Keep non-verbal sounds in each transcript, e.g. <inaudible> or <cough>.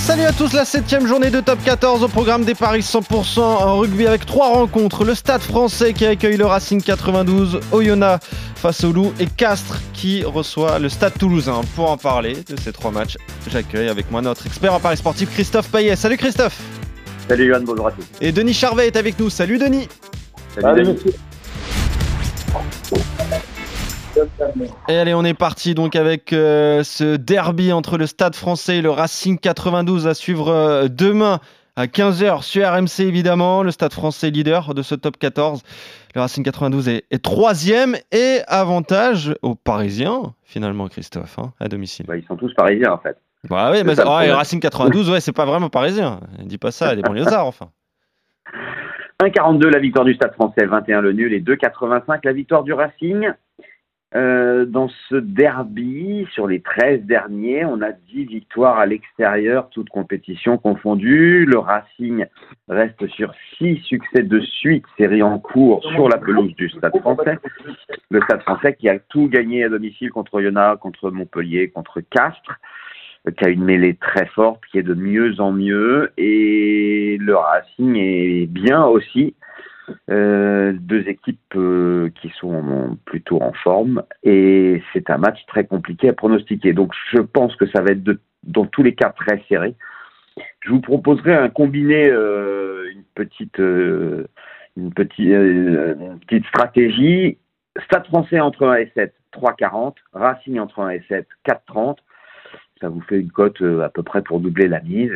Salut à tous, la septième journée de top 14 au programme des paris 100% en rugby avec trois rencontres. Le Stade français qui accueille le Racing 92, Oyonnax face au Loup et Castres qui reçoit le Stade toulousain. Pour en parler de ces trois matchs, j'accueille avec moi notre expert en paris sportif Christophe Payet. Salut Christophe Salut Johan, bonjour à tous. Et Denis Charvet est avec nous. Salut Denis Salut, Denis. Et allez, on est parti donc avec euh, ce derby entre le Stade français et le Racing 92 à suivre euh, demain à 15h sur RMC évidemment. Le Stade français leader de ce top 14. Le Racing 92 est, est troisième et avantage aux Parisiens finalement Christophe hein, à domicile. Bah, ils sont tous parisiens en fait. Bah oui, mais le ouais, le Racing 92 ouais, c'est pas vraiment parisien. Dis pas ça, les banlieusards enfin. <laughs> 1,42 la victoire du Stade français, 21 le nul et 2,85 la victoire du Racing. Euh, dans ce derby, sur les 13 derniers, on a 10 victoires à l'extérieur, toutes compétitions confondues. Le Racing reste sur 6 succès de suite, série en cours sur la pelouse du Stade français. Le Stade français qui a tout gagné à domicile contre Oyonnax, contre Montpellier, contre Castres, qui a une mêlée très forte, qui est de mieux en mieux. Et le Racing est bien aussi. Euh, deux équipes euh, qui sont plutôt en forme et c'est un match très compliqué à pronostiquer. Donc je pense que ça va être dans tous les cas très serré. Je vous proposerai un combiné, euh, une petite, une petite, une petite stratégie. Stade français entre 1 et 7, 3,40. Racing entre 1 et 7, 4,30. Ça vous fait une cote à peu près pour doubler la mise.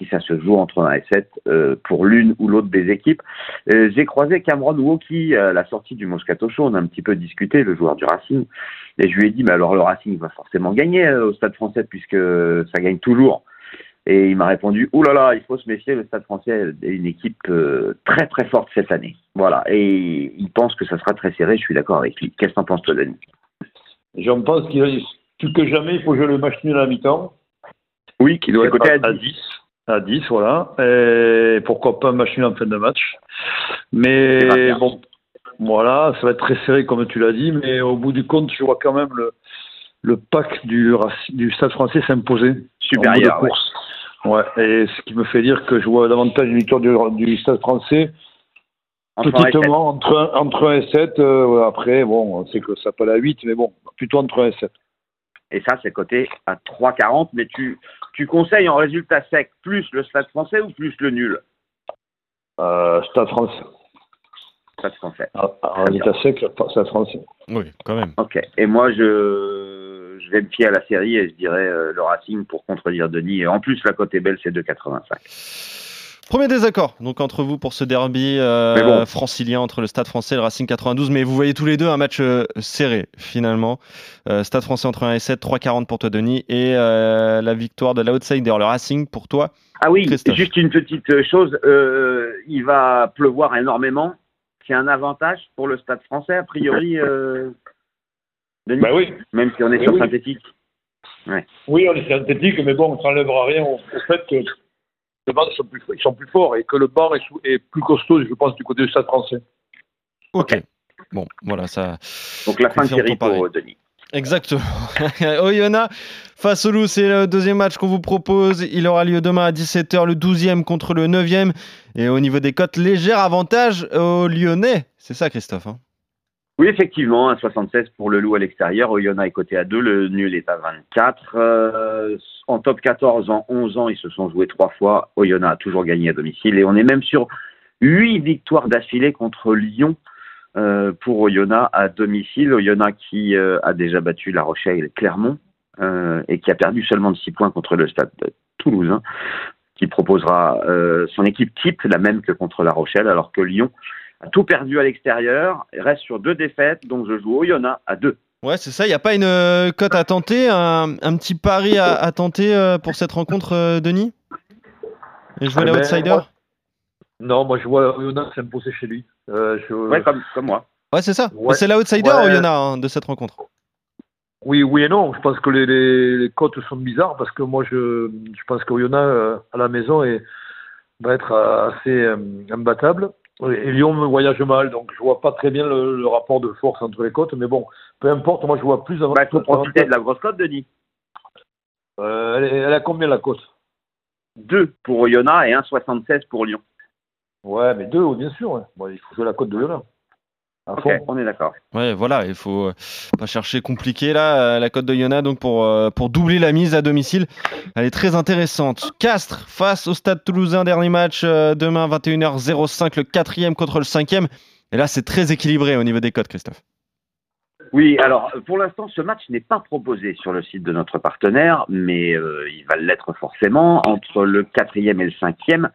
Si ça se joue entre 1 et 7 euh, pour l'une ou l'autre des équipes. Euh, J'ai croisé Cameron Woki à la sortie du Moscato Show. On a un petit peu discuté, le joueur du Racing. Et je lui ai dit, mais alors le Racing va forcément gagner euh, au Stade français puisque ça gagne toujours. Et il m'a répondu, là là, il faut se méfier, le Stade français est une équipe très très forte cette année. Voilà. Et il pense que ça sera très serré, je suis d'accord avec lui. Qu'est-ce que t'en penses toi, Denis? J'en pense qu'il plus que jamais, il faut jouer le match nul à la mi-temps. Oui, qui doit être à 10. 10. À 10, voilà. Et pourquoi pas un match nul en fin de match. Mais bon, voilà, ça va être très serré comme tu l'as dit, mais au bout du compte, je vois quand même le, le pack du, du Stade français s'imposer. Supérieur, course. Ouais. et ce qui me fait dire que je vois davantage une victoire du, du Stade français, Entre petitement, entre, un- entre 1 et 7. euh, ouais, après, bon, on sait que ça peut aller à 8, mais bon, plutôt entre 1 et 7. Et ça, c'est coté à 3,40. Mais tu, tu conseilles en résultat sec plus le Stade français ou plus le nul Euh, Stade français. Stade français. Ah, En résultat sec, Stade français. Oui, quand même. Ok. Et moi, je, je vais me fier à la série et je dirais euh, le Racing pour contredire Denis. Et en plus, la cote est belle, c'est 2,85. Premier désaccord donc entre vous pour ce derby euh, bon. francilien entre le Stade français et le Racing 92, mais vous voyez tous les deux un match euh, serré finalement. Euh, Stade français entre 1 et 7, 3,40 pour toi Denis, et euh, la victoire de l'outsider, le Racing pour toi. Ah oui, Christophe. juste une petite chose. euh, il va pleuvoir énormément. C'est un avantage pour le Stade français, a priori, euh, Denis Bah oui. Même si on est sur oui. synthétique. Oui, on est synthétique, mais bon, ça n'enlèvera rien au, au fait que les bancs sont plus, ils sont plus forts et que le banc est, sous- est plus costaud, je pense, du côté du Stade français. Ok. Bon, voilà ça. Donc la fin de pour euh, Denis. Exactement. <laughs> Oyonnax face au Loup, c'est le deuxième match qu'on vous propose. Il aura lieu demain à 17h, le 12e contre le 9e. Et au niveau des cotes, léger avantage aux Lyonnais. C'est ça, Christophe hein? Oui, effectivement, un 76 pour le loup à l'extérieur. Oyonnax est coté à 2, le nul est à 24. Euh, en top 14, en 11 ans, ils se sont joués trois fois. Oyonnax a toujours gagné à domicile. Et on est même sur 8 victoires d'affilée contre Lyon euh, pour Oyonnax à domicile. Oyonnax qui euh, a déjà battu La Rochelle et Clermont et qui a perdu seulement de 6 points contre le Stade toulousain qui proposera son équipe type, la même que contre La Rochelle, alors que Lyon a tout perdu à l'extérieur, et reste sur deux défaites, donc je joue Oyonnax à deux. Ouais, c'est ça. Il n'y a pas une euh, cote à tenter, un, un petit pari à, à tenter euh, pour cette rencontre, euh, Denis? Et jouer Ah ben, l'outsider moi- Non, moi je vois Oyonnax s'imposer chez lui. Euh, je- Ouais, comme, comme moi. Ouais, c'est ça. Ouais. C'est l'outsider Ouais. Oyonnax hein, de cette rencontre. Oui, oui et non. Je pense que les, les, cotes sont bizarres parce que moi, je, je pense qu'Oyonnax à la maison est, va être assez imbattable. Et Lyon me voyage mal, donc je vois pas très bien le, rapport de force entre les côtes, mais bon, peu importe, moi je vois plus avant. Bah, il faut profiter de la grosse côte, Denis. Euh, elle, elle, a combien la côte? 2 pour Oyonnax et 1,76 pour Lyon. Ouais, mais 2, bien sûr. Bon, il faut jouer la côte de Oyonnax. On est d'accord. Ouais, voilà, il faut euh, pas chercher compliqué là. Euh, la cote de Yona, donc pour, euh, pour doubler la mise à domicile, elle est très intéressante. Castres face au Stade Toulousain, dernier match demain 21h05, le quatrième contre le cinquième. Et là, c'est très équilibré au niveau des cotes, Christophe. Oui, alors pour l'instant, ce match n'est pas proposé sur le site de notre partenaire, mais il va l'être forcément entre le quatrième et le cinquième.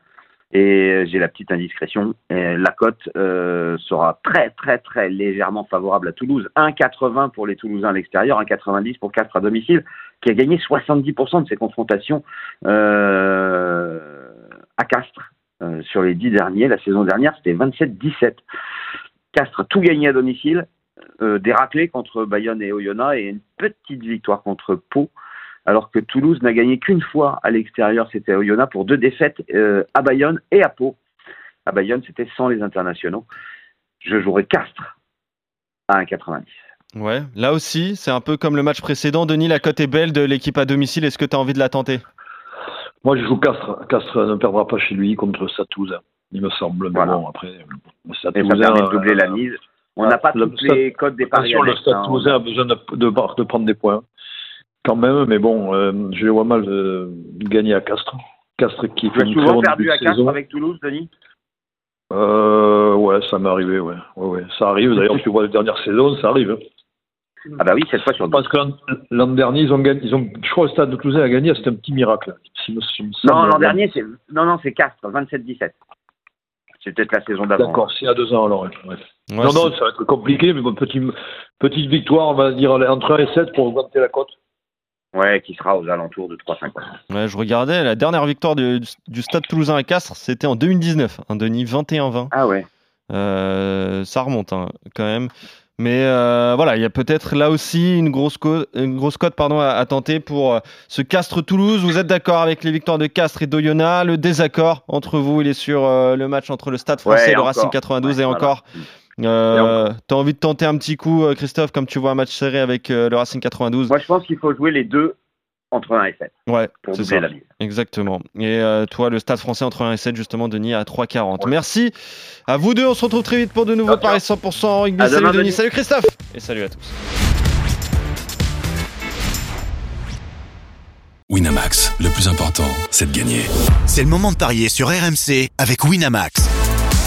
Et j'ai la petite indiscrétion, la cote euh, sera très très très légèrement favorable à Toulouse. 1,80 pour les Toulousains à l'extérieur, 1,90 pour Castres à domicile, qui a gagné 70% de ses confrontations euh, à Castres euh, sur les dix derniers. La saison dernière, c'était 27-17. Castres tout gagné à domicile, des contre Bayonne et Oyonnax et une petite victoire contre Pau alors que Toulouse n'a gagné qu'une fois à l'extérieur, c'était à Oyonnax, pour deux défaites euh, à Bayonne et à Pau. À Bayonne, c'était sans les internationaux. Je jouerai Castres à 1,90. Ouais, là aussi, c'est un peu comme le match précédent. Denis, la cote est belle de l'équipe à domicile. Est-ce que tu as envie de la tenter? Moi, je joue Castres. Castres ne perdra pas chez lui contre Satouza, il me semble. Mais bon, après, ça permet de doubler la mise. On n'a pas toutes les codes des paris. le Stade Toulousain a besoin de, de, prendre des points quand même, mais bon, euh, je les vois mal euh, gagner à Castres. Castres qui fait une souvent perdu à Castres avec Toulouse, Denis? Euh, Ouais, ça m'est arrivé, ouais. ouais, ouais. Ça arrive, d'ailleurs, tu vois les dernières saisons, ça arrive. Ah bah oui, cette fois sur Parce que l'an dernier, ils ont gagné, ils ont, je crois que le Stade de Toulouse a gagné, c'était un petit miracle. non, l'an dernier, c'est non, non, c'est Castres, 27-17. C'est peut-être la saison d'avant. D'accord, c'est à deux ans alors. Ouais. non, non, ça va être compliqué, mais bon, petite, petite victoire, on va dire entre 1 et 7 pour augmenter la cote. Ouais, qui sera aux alentours de 3,50. Ouais, je regardais, la dernière victoire du, Stade Toulousain à Castres, c'était en 2019, un Denis 21-20. Ah ouais. Euh, ça remonte hein, quand même. Mais euh, voilà, il y a peut-être là aussi une grosse, une grosse cote pardon, à, tenter pour euh, ce Castres-Toulouse. Vous êtes d'accord avec les victoires de Castres et d'Oyonnax? Le désaccord entre vous, il est sur le match entre le Stade français et, le Racing 92 et encore. Euh, T'as envie de tenter un petit coup, euh, Christophe, comme tu vois un match serré avec euh, le Racing 92 Moi, je pense qu'il faut jouer les deux entre 1 et 7. Ouais, c'est ça. La Exactement. Et euh, toi, le stade français entre 1 et 7, justement, Denis, à 3,40. Merci à vous deux. On se retrouve très vite pour de nouveaux paris 100% rugby. salut Denis. salut Christophe. Et salut à tous. Winamax, le plus important, c'est de gagner. C'est le moment de parier sur RMC avec Winamax.